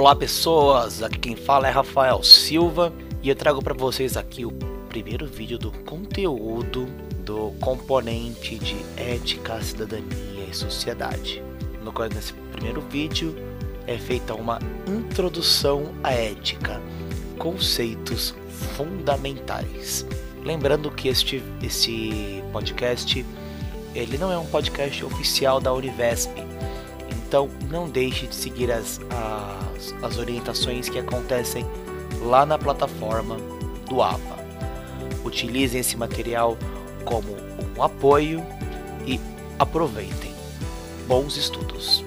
Olá pessoas, aqui quem fala é Rafael Silva e eu trago para vocês aqui o primeiro vídeo do conteúdo do componente de ética, cidadania e sociedade. No qual nesse primeiro vídeo é feita uma introdução à ética, conceitos fundamentais. Lembrando que este, este podcast ele não é um podcast oficial da Univesp, então não deixe de seguir as, as, as orientações que acontecem lá na plataforma do AVA. Utilizem esse material como um apoio e aproveitem. Bons estudos!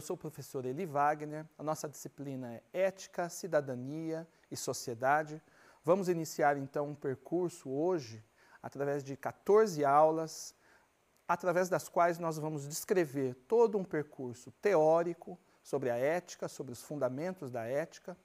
Eu sou o professor Eli Wagner. A nossa disciplina é Ética, Cidadania e Sociedade. Vamos iniciar então um percurso hoje através de 14 aulas, através das quais nós vamos descrever todo um percurso teórico sobre a ética, sobre os fundamentos da ética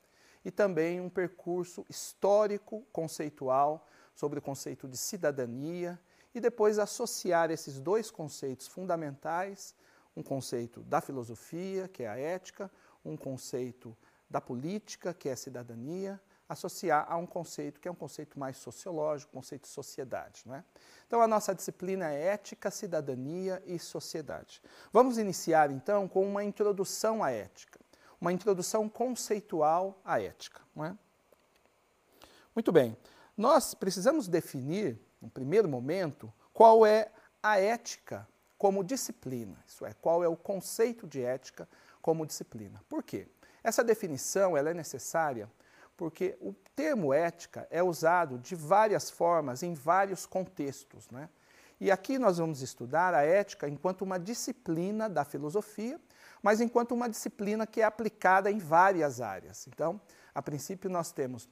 e também um percurso histórico, conceitual sobre o conceito de cidadania e depois associar esses dois conceitos fundamentais um conceito da filosofia, que é a ética, um conceito da política, que é a cidadania, associar a um conceito que é um conceito mais sociológico, conceito de sociedade. Né? Então, a nossa disciplina é ética, cidadania e sociedade. Vamos iniciar, então, com uma introdução à ética, uma introdução conceitual à ética. Não é? Muito bem, nós precisamos definir, no primeiro momento, qual é a ética como disciplina, isso é, qual é o conceito de ética como disciplina. Por quê? Essa definição ela é necessária porque o termo ética é usado de várias formas em vários contextos. Né? E aqui nós vamos estudar a ética enquanto uma disciplina da filosofia, mas enquanto uma disciplina que é aplicada em várias áreas. Então, a princípio, nós temos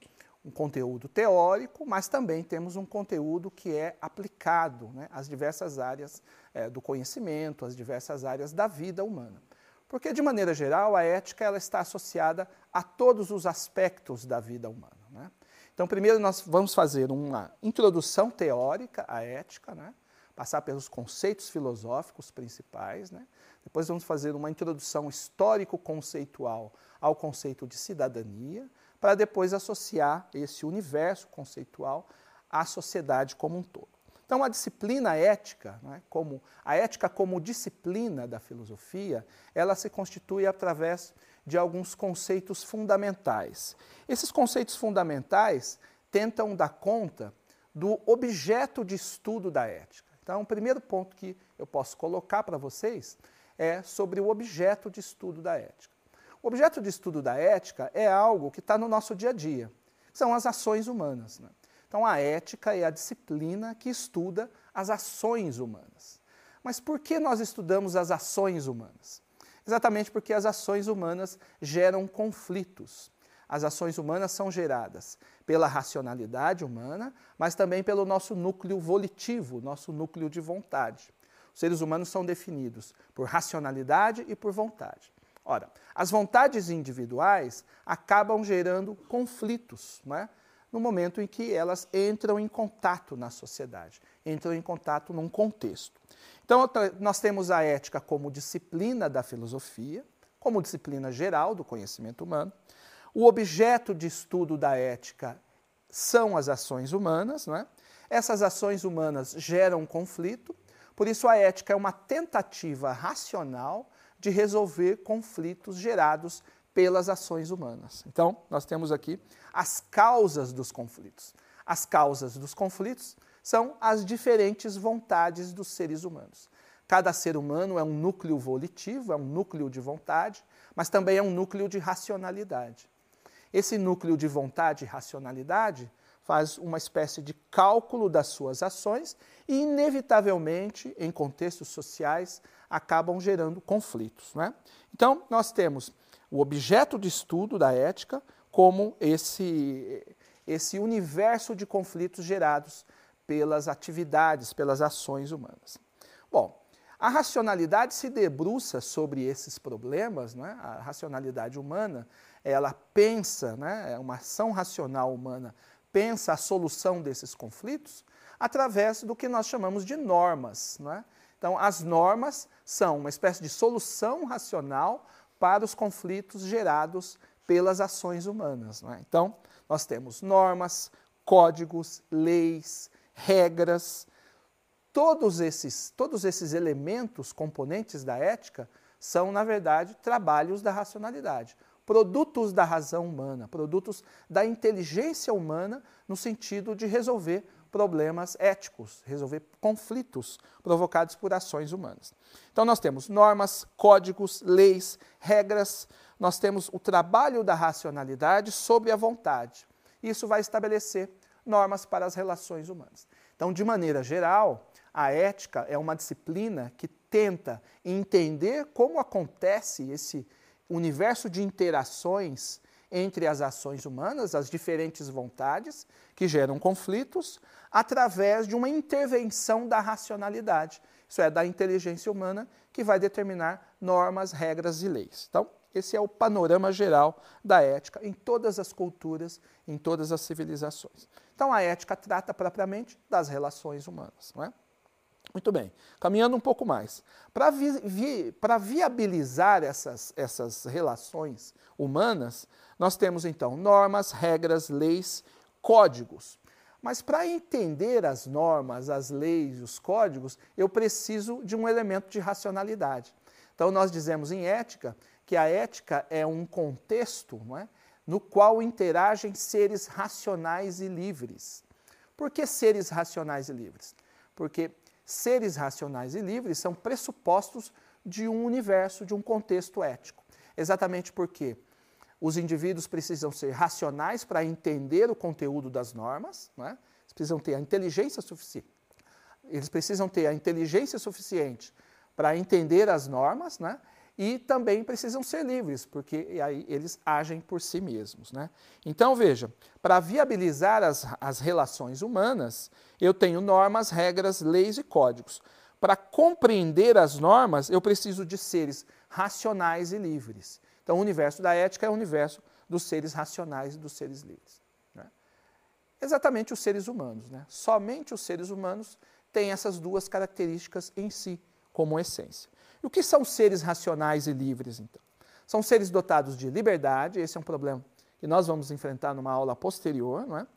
um conteúdo teórico, mas também temos um conteúdo que é aplicado né, às diversas áreas é, do conhecimento, às diversas áreas da vida humana. Porque, de maneira geral, a ética ela está associada a todos os aspectos da vida humana. Né? Então, primeiro nós vamos fazer uma introdução teórica à ética, né? passar pelos conceitos filosóficos principais, né? depois vamos fazer uma introdução histórico-conceitual ao conceito de cidadania, para depois associar esse universo conceitual à sociedade como um todo. Então, a disciplina ética, né, como a ética como disciplina da filosofia, ela se constitui através de alguns conceitos fundamentais. Esses conceitos fundamentais tentam dar conta do objeto de estudo da ética. Então, o primeiro ponto que eu posso colocar para vocês é sobre o objeto de estudo da ética. O objeto de estudo da ética é algo que está no nosso dia a dia. São as ações humanas. Né? Então, a ética é a disciplina que estuda as ações humanas. Mas por que nós estudamos as ações humanas? Exatamente porque as ações humanas geram conflitos. As ações humanas são geradas pela racionalidade humana, mas também pelo nosso núcleo volitivo, nosso núcleo de vontade. Os seres humanos são definidos por racionalidade e por vontade. Ora, as vontades individuais acabam gerando conflitos, é? no momento em que elas entram em contato na sociedade, entram em contato num contexto. Então, nós temos a ética como disciplina da filosofia, como disciplina geral do conhecimento humano. O objeto de estudo da ética são as ações humanas, não é? Essas ações humanas geram conflito, por isso a ética é uma tentativa racional de resolver conflitos gerados pelas ações humanas. Então, nós temos aqui as causas dos conflitos. As causas dos conflitos são as diferentes vontades dos seres humanos. Cada ser humano é um núcleo volitivo, é um núcleo de vontade, mas também é um núcleo de racionalidade. Esse núcleo de vontade e racionalidade faz uma espécie de cálculo das suas ações e, inevitavelmente, em contextos sociais, acabam gerando conflitos. Né? Então, nós temos o objeto de estudo da ética como esse, esse universo de conflitos gerados pelas atividades, pelas ações humanas. Bom, a racionalidade se debruça sobre esses problemas, né? a racionalidade humana, ela pensa, né? é uma ação racional humana, pensa a solução desses conflitos através do que nós chamamos de normas. Né? Então, as normas são uma espécie de solução racional para os conflitos gerados pelas ações humanas. Né? Então, nós temos normas, códigos, leis, regras, todos esses, todos esses elementos, componentes da ética, são, na verdade, trabalhos da racionalidade, produtos da razão humana, produtos da inteligência humana no sentido de resolver problemas éticos, resolver conflitos provocados por ações humanas. Então, nós temos normas, códigos, leis, regras, nós temos o trabalho da racionalidade sobre a vontade. Isso vai estabelecer normas para as relações humanas. Então, de maneira geral, a ética é uma disciplina que tenta entender como acontece esse universo de interações entre as ações humanas, as diferentes vontades que geram conflitos, através de uma intervenção da racionalidade, isso é, da inteligência humana, que vai determinar normas, regras e leis. Então, esse é o panorama geral da ética em todas as culturas, em todas as civilizações. Então, a ética trata propriamente das relações humanas. Não é? Muito bem, caminhando um pouco mais. Para vi, vi, viabilizar essas, essas relações humanas, nós temos então normas, regras, leis, códigos. Mas para entender as normas, as leis, os códigos, eu preciso de um elemento de racionalidade. Então nós dizemos em ética que a ética é um contexto não é, no qual interagem seres racionais e livres. Por que seres racionais e livres? Porque seres racionais e livres são pressupostos de um universo, de um contexto ético. Exatamente porque os indivíduos precisam ser racionais para entender o conteúdo das normas, é? eles precisam ter a inteligência suficiente. Eles precisam ter a inteligência suficiente para entender as normas, né? E também precisam ser livres, porque aí eles agem por si mesmos. Né? Então, veja, para viabilizar as, as relações humanas, eu tenho normas, regras, leis e códigos. Para compreender as normas, eu preciso de seres racionais e livres. Então, o universo da ética é o universo dos seres racionais e dos seres livres. Né? Exatamente os seres humanos. Né? Somente os seres humanos têm essas duas características em si, como essência. E o que são seres racionais e livres, então? São seres dotados de liberdade, esse é um problema que nós vamos enfrentar numa aula posterior, não é?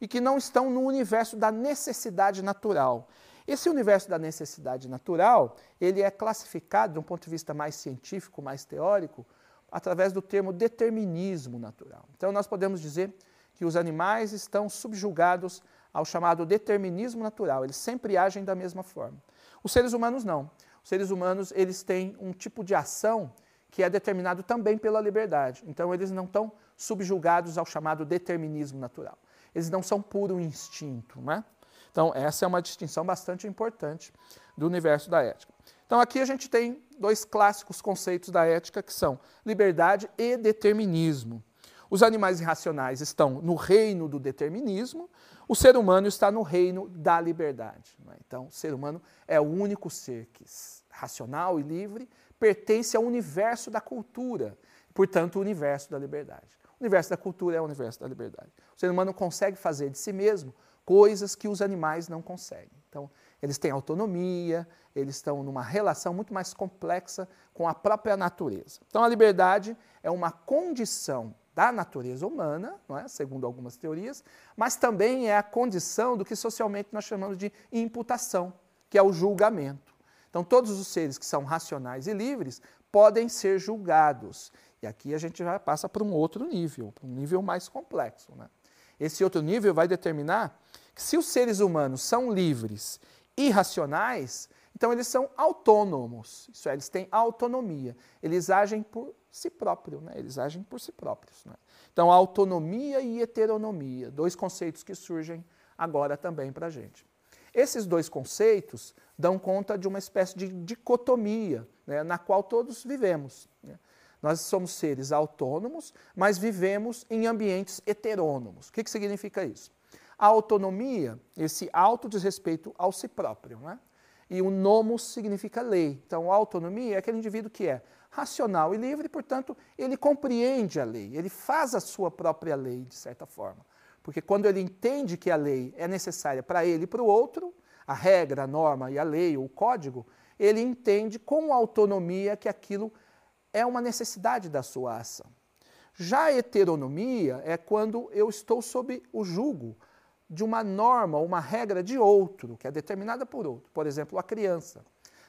E que não estão no universo da necessidade natural. Esse universo da necessidade natural, ele é classificado, de um ponto de vista mais científico, mais teórico, através do termo determinismo natural. Então, nós podemos dizer que os animais estão subjugados ao chamado determinismo natural, eles sempre agem da mesma forma. Os seres humanos não. Os seres humanos eles têm um tipo de ação que é determinado também pela liberdade. Então eles não estão subjugados ao chamado determinismo natural. Eles não são puro instinto, né? Então essa é uma distinção bastante importante do universo da ética. Então aqui a gente tem dois clássicos conceitos da ética que são liberdade e determinismo. Os animais irracionais estão no reino do determinismo, o ser humano está no reino da liberdade. Né? Então, o ser humano é o único ser que, racional e livre, pertence ao universo da cultura, portanto, o universo da liberdade. O universo da cultura é o universo da liberdade. O ser humano consegue fazer de si mesmo coisas que os animais não conseguem. Então, eles têm autonomia, eles estão numa relação muito mais complexa com a própria natureza. Então, a liberdade é uma condição da natureza humana, é? segundo algumas teorias, mas também é a condição do que socialmente nós chamamos de imputação, que é o julgamento. Então, todos os seres que são racionais e livres podem ser julgados. E aqui a gente já passa para um outro nível, um nível mais complexo. Né? Esse outro nível vai determinar que se os seres humanos são livres e racionais, então eles são autônomos, isso é, eles têm autonomia, eles agem por si próprios, né? eles agem por si próprios. Né? Então, autonomia e heteronomia, dois conceitos que surgem agora também para a gente. Esses dois conceitos dão conta de uma espécie de dicotomia né, na qual todos vivemos. Né? Nós somos seres autônomos, mas vivemos em ambientes heterônomos. O que, que significa isso? a autonomia, esse auto diz respeito ao si próprio, né? E o nomos significa lei. Então, autonomia é aquele indivíduo que é racional e livre, portanto, ele compreende a lei, ele faz a sua própria lei, de certa forma. Porque quando ele entende que a lei é necessária para ele e para o outro, a regra, a norma e a lei, o código, ele entende com autonomia que aquilo é uma necessidade da sua ação. Já a heteronomia é quando eu estou sob o jugo de uma norma, uma regra de outro, que é determinada por outro. Por exemplo, a criança.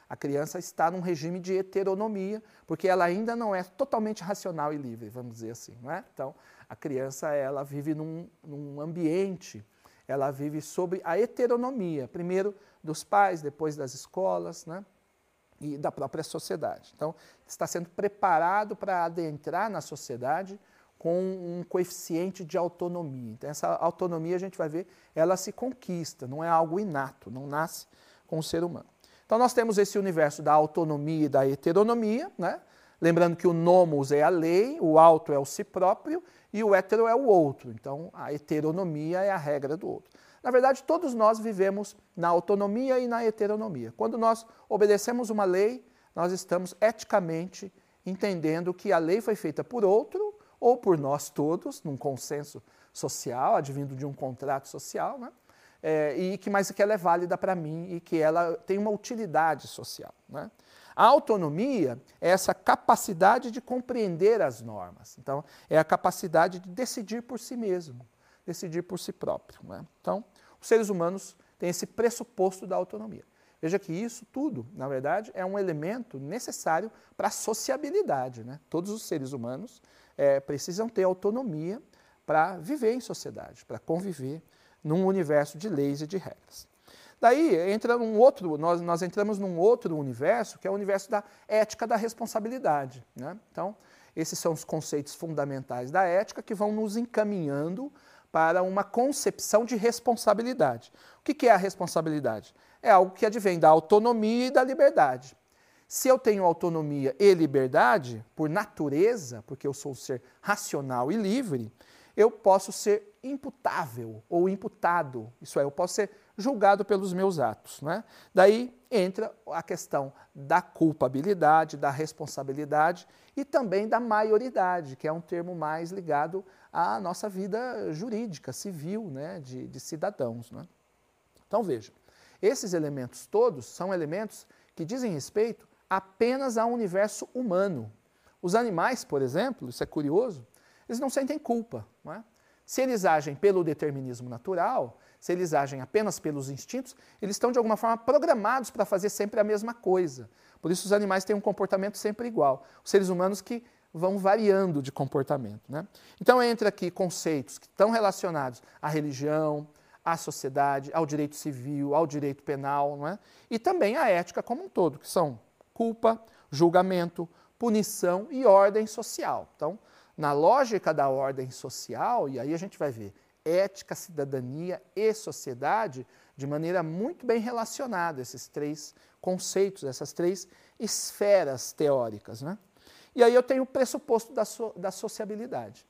A criança está num regime de heteronomia, porque ela ainda não é totalmente racional e livre, vamos dizer assim. Não é? Então, a criança ela vive num, num ambiente, ela vive sob a heteronomia, primeiro dos pais, depois das escolas, né? e da própria sociedade. Então, está sendo preparado para adentrar na sociedade com um coeficiente de autonomia. Então, essa autonomia a gente vai ver, ela se conquista, não é algo inato, não nasce com o ser humano. Então, nós temos esse universo da autonomia e da heteronomia, né? lembrando que o nomos é a lei, o auto é o si próprio e o hétero é o outro. Então, a heteronomia é a regra do outro. Na verdade, todos nós vivemos na autonomia e na heteronomia. Quando nós obedecemos uma lei, nós estamos eticamente entendendo que a lei foi feita por outro ou por nós todos, num consenso social, advindo de um contrato social, né? É, e que mais que ela é válida para mim e que ela tem uma utilidade social. Né? A autonomia é essa capacidade de compreender as normas. Então, é a capacidade de decidir por si mesmo, decidir por si próprio. Né? Então, os seres humanos têm esse pressuposto da autonomia. Veja que isso tudo, na verdade, é um elemento necessário para a sociabilidade. Né? Todos os seres humanos é, precisam ter autonomia para viver em sociedade, para conviver num universo de leis e de regras. Daí entra um outro, nós, nós entramos num outro universo, que é o universo da ética da responsabilidade. Né? Então, esses são os conceitos fundamentais da ética que vão nos encaminhando para uma concepção de responsabilidade. O que é a responsabilidade? É algo que advém da autonomia e da liberdade. Se eu tenho autonomia e liberdade, por natureza, porque eu sou um ser racional e livre, eu posso ser imputável ou imputado, isso é, eu posso ser julgado pelos meus atos. Né? Daí entra a questão da culpabilidade, da responsabilidade e também da maioridade, que é um termo mais ligado à nossa vida jurídica, civil, né, de, de cidadãos. Né? Então veja, esses elementos todos são elementos que dizem respeito apenas ao universo humano. Os animais, por exemplo, isso é curioso, eles não sentem culpa. Não é? Se eles agem pelo determinismo natural, se eles agem apenas pelos instintos, eles estão de alguma forma programados para fazer sempre a mesma coisa. Por isso os animais têm um comportamento sempre igual. Os seres humanos que vão variando de comportamento. Né? Então entra aqui conceitos que estão relacionados à religião, à sociedade, ao direito civil, ao direito penal, não é? e também à ética como um todo, que são culpa, julgamento, punição e ordem social. Então, na lógica da ordem social, e aí a gente vai ver ética, cidadania e sociedade de maneira muito bem relacionada, esses três conceitos, essas três esferas teóricas. Né? E aí eu tenho o pressuposto da, so, da sociabilidade.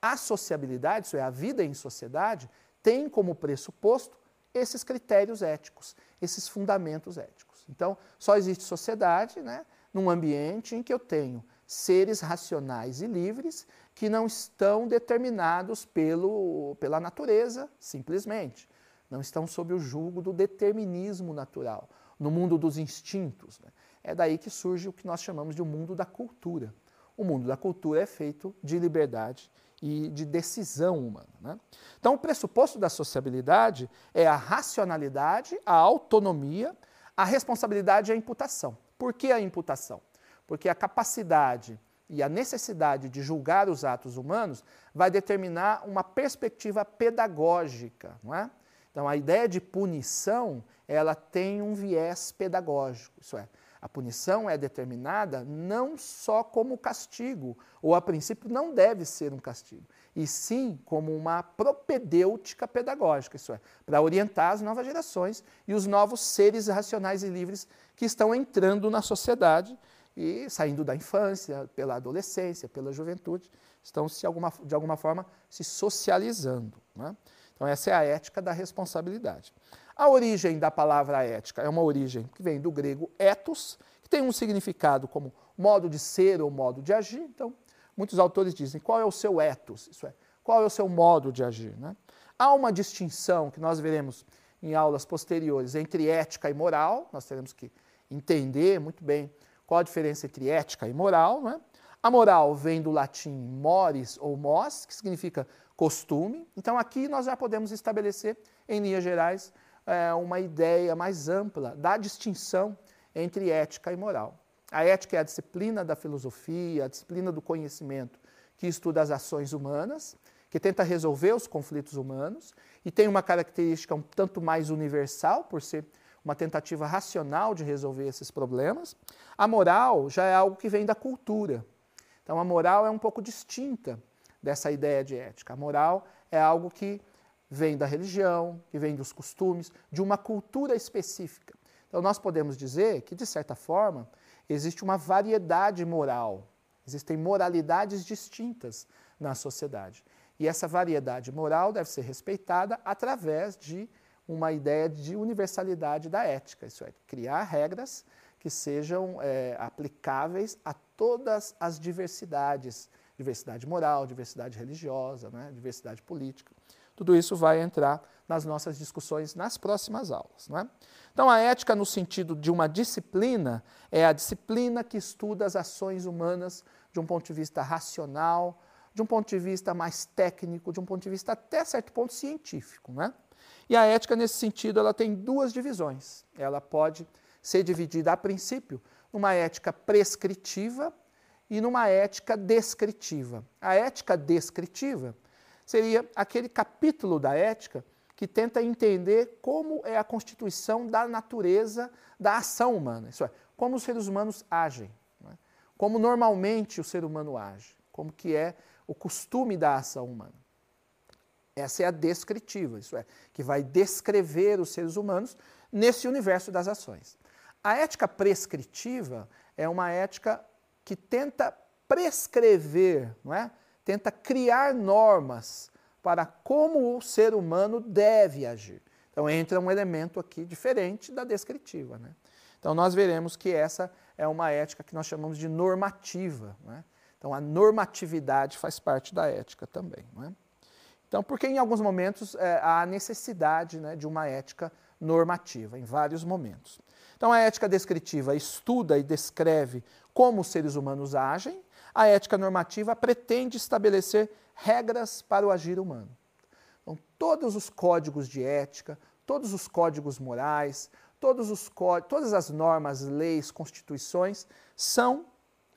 A sociabilidade, isso é, a vida em sociedade, tem como pressuposto esses critérios éticos, esses fundamentos éticos. Então, só existe sociedade né, num ambiente em que eu tenho seres racionais e livres que não estão determinados pelo, pela natureza, simplesmente. Não estão sob o julgo do determinismo natural, no mundo dos instintos. Né? É daí que surge o que nós chamamos de um mundo da cultura. O mundo da cultura é feito de liberdade e de decisão humana. Né? Então, o pressuposto da sociabilidade é a racionalidade, a autonomia, a responsabilidade e a imputação. Por que a imputação? Porque a capacidade e a necessidade de julgar os atos humanos vai determinar uma perspectiva pedagógica, não é? Então, a ideia de punição, ela tem um viés pedagógico, isso é, a punição é determinada não só como castigo, ou a princípio não deve ser um castigo, e sim como uma propedêutica pedagógica, isso é, para orientar as novas gerações e os novos seres racionais e livres que estão entrando na sociedade e saindo da infância, pela adolescência, pela juventude, estão se alguma, de alguma forma se socializando. Né? Então essa é a ética da responsabilidade. A origem da palavra ética é uma origem que vem do grego ethos, que tem um significado como modo de ser ou modo de agir. Então, muitos autores dizem qual é o seu ethos, isso é, qual é o seu modo de agir. Né? Há uma distinção que nós veremos em aulas posteriores entre ética e moral, nós teremos que entender muito bem qual a diferença entre ética e moral. Né? A moral vem do latim mores ou mos, que significa costume. Então, aqui nós já podemos estabelecer, em linhas gerais, é, uma ideia mais ampla da distinção entre ética e moral. A ética é a disciplina da filosofia, a disciplina do conhecimento que estuda as ações humanas, que tenta resolver os conflitos humanos e tem uma característica um tanto mais universal, por ser uma tentativa racional de resolver esses problemas. A moral já é algo que vem da cultura. Então, a moral é um pouco distinta dessa ideia de ética. A moral é algo que vem da religião, que vem dos costumes, de uma cultura específica. Então, nós podemos dizer que, de certa forma, existe uma variedade moral, existem moralidades distintas na sociedade. E essa variedade moral deve ser respeitada através de uma ideia de universalidade da ética, isso é, criar regras que sejam é, aplicáveis a todas as diversidades, diversidade moral, diversidade religiosa, né, diversidade política. Tudo isso vai entrar nas nossas discussões nas próximas aulas. Não é? Então, a ética, no sentido de uma disciplina, é a disciplina que estuda as ações humanas de um ponto de vista racional, de um ponto de vista mais técnico, de um ponto de vista até certo ponto científico. Né? E a ética, nesse sentido, ela tem duas divisões. Ela pode ser dividida, a princípio, numa ética prescritiva e numa ética descritiva. A ética descritiva seria aquele capítulo da ética que tenta entender como é a constituição da natureza da ação humana, isso é, como os seres humanos agem, é? como normalmente o ser humano age, como que é o costume da ação humana. Essa é a descritiva, isso é, que vai descrever os seres humanos nesse universo das ações. A ética prescritiva é uma ética que tenta prescrever, não é? Tenta criar normas para como o ser humano deve agir. Então entra um elemento aqui diferente da descritiva. Né? Então nós veremos que essa é uma ética que nós chamamos de normativa. Né? Então a normatividade faz parte da ética também. Né? Então, porque em alguns momentos é, há necessidade né, de uma ética normativa, em vários momentos. Então a ética descritiva estuda e descreve como os seres humanos agem, a ética normativa pretende estabelecer regras para o agir humano. Então, todos os códigos de ética, todos os códigos morais, todos os todas as normas, leis, constituições são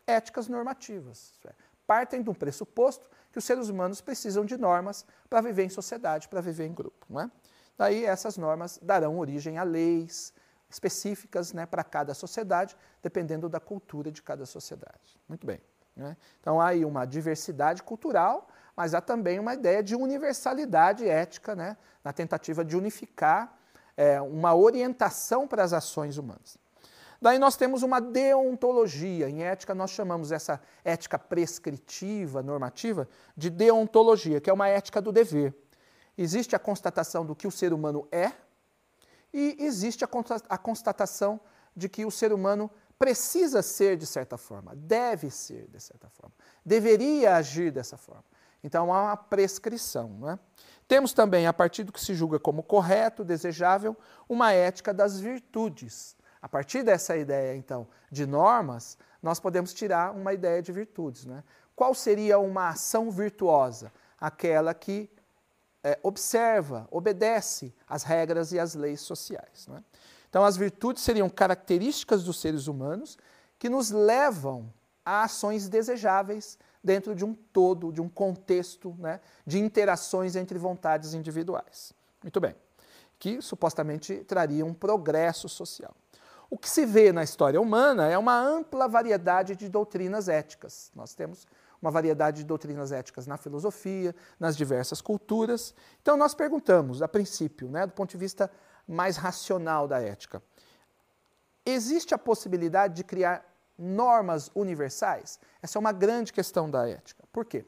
éticas normativas. É, partem de um pressuposto que os seres humanos precisam de normas para viver em sociedade, para viver em grupo. Não é? Daí essas normas darão origem a leis específicas né, para cada sociedade, dependendo da cultura de cada sociedade. Muito bem. Né? Então há aí uma diversidade cultural, mas há também uma ideia de universalidade ética, né? na tentativa de unificar é, uma orientação para as ações humanas. Daí nós temos uma deontologia. Em ética, nós chamamos essa ética prescritiva, normativa, de deontologia, que é uma ética do dever. Existe a constatação do que o ser humano é e existe a constatação de que o ser humano precisa ser de certa forma, deve ser de certa forma, deveria agir dessa forma. Então há uma prescrição. Não é? Temos também, a partir do que se julga como correto, desejável, uma ética das virtudes. A partir dessa ideia, então, de normas, nós podemos tirar uma ideia de virtudes. Né? Qual seria uma ação virtuosa? Aquela que é, observa, obedece às regras e às leis sociais. Né? Então, as virtudes seriam características dos seres humanos que nos levam a ações desejáveis dentro de um todo, de um contexto né, de interações entre vontades individuais. Muito bem. Que supostamente traria um progresso social. O que se vê na história humana é uma ampla variedade de doutrinas éticas. Nós temos uma variedade de doutrinas éticas na filosofia, nas diversas culturas. Então, nós perguntamos, a princípio, né, do ponto de vista mais racional da ética. Existe a possibilidade de criar normas universais? Essa é uma grande questão da ética. Por quê?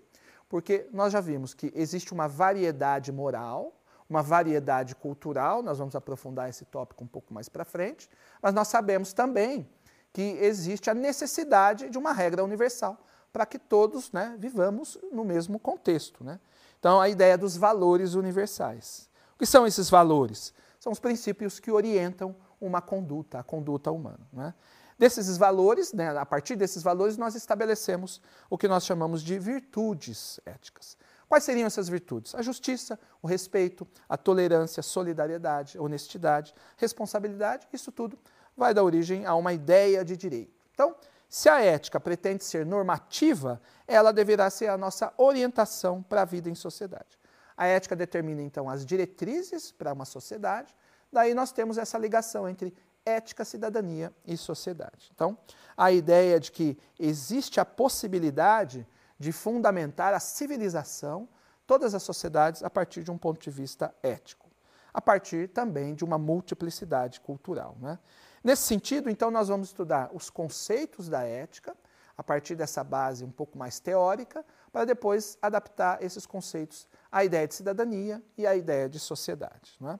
Porque nós já vimos que existe uma variedade moral, uma variedade cultural, nós vamos aprofundar esse tópico um pouco mais para frente, mas nós sabemos também que existe a necessidade de uma regra universal para que todos né, vivamos no mesmo contexto. Né? Então, a ideia dos valores universais. O que são esses valores? São os princípios que orientam uma conduta, a conduta humana. Né? Desses valores, né, a partir desses valores, nós estabelecemos o que nós chamamos de virtudes éticas. Quais seriam essas virtudes? A justiça, o respeito, a tolerância, a solidariedade, a honestidade, responsabilidade, isso tudo vai dar origem a uma ideia de direito. Então, se a ética pretende ser normativa, ela deverá ser a nossa orientação para a vida em sociedade. A ética determina, então, as diretrizes para uma sociedade, daí nós temos essa ligação entre ética, cidadania e sociedade. Então, a ideia de que existe a possibilidade de fundamentar a civilização, todas as sociedades, a partir de um ponto de vista ético, a partir também de uma multiplicidade cultural. Né? Nesse sentido, então, nós vamos estudar os conceitos da ética, a partir dessa base um pouco mais teórica, para depois adaptar esses conceitos à ideia de cidadania e à ideia de sociedade. Né?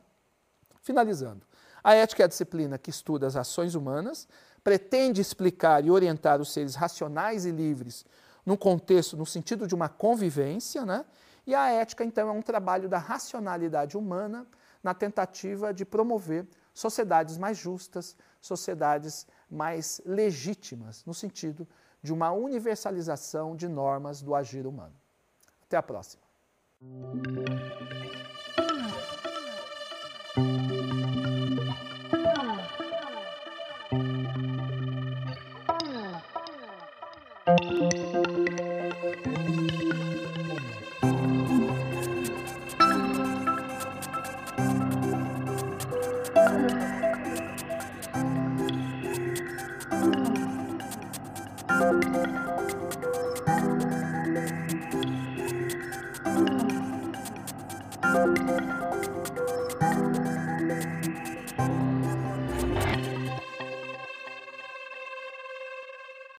Finalizando, a ética é a disciplina que estuda as ações humanas, pretende explicar e orientar os seres racionais e livres no contexto, no sentido de uma convivência, né? E a ética, então, é um trabalho da racionalidade humana na tentativa de promover sociedades mais justas, sociedades mais legítimas, no sentido de uma universalização de normas do agir humano. Até a próxima. うん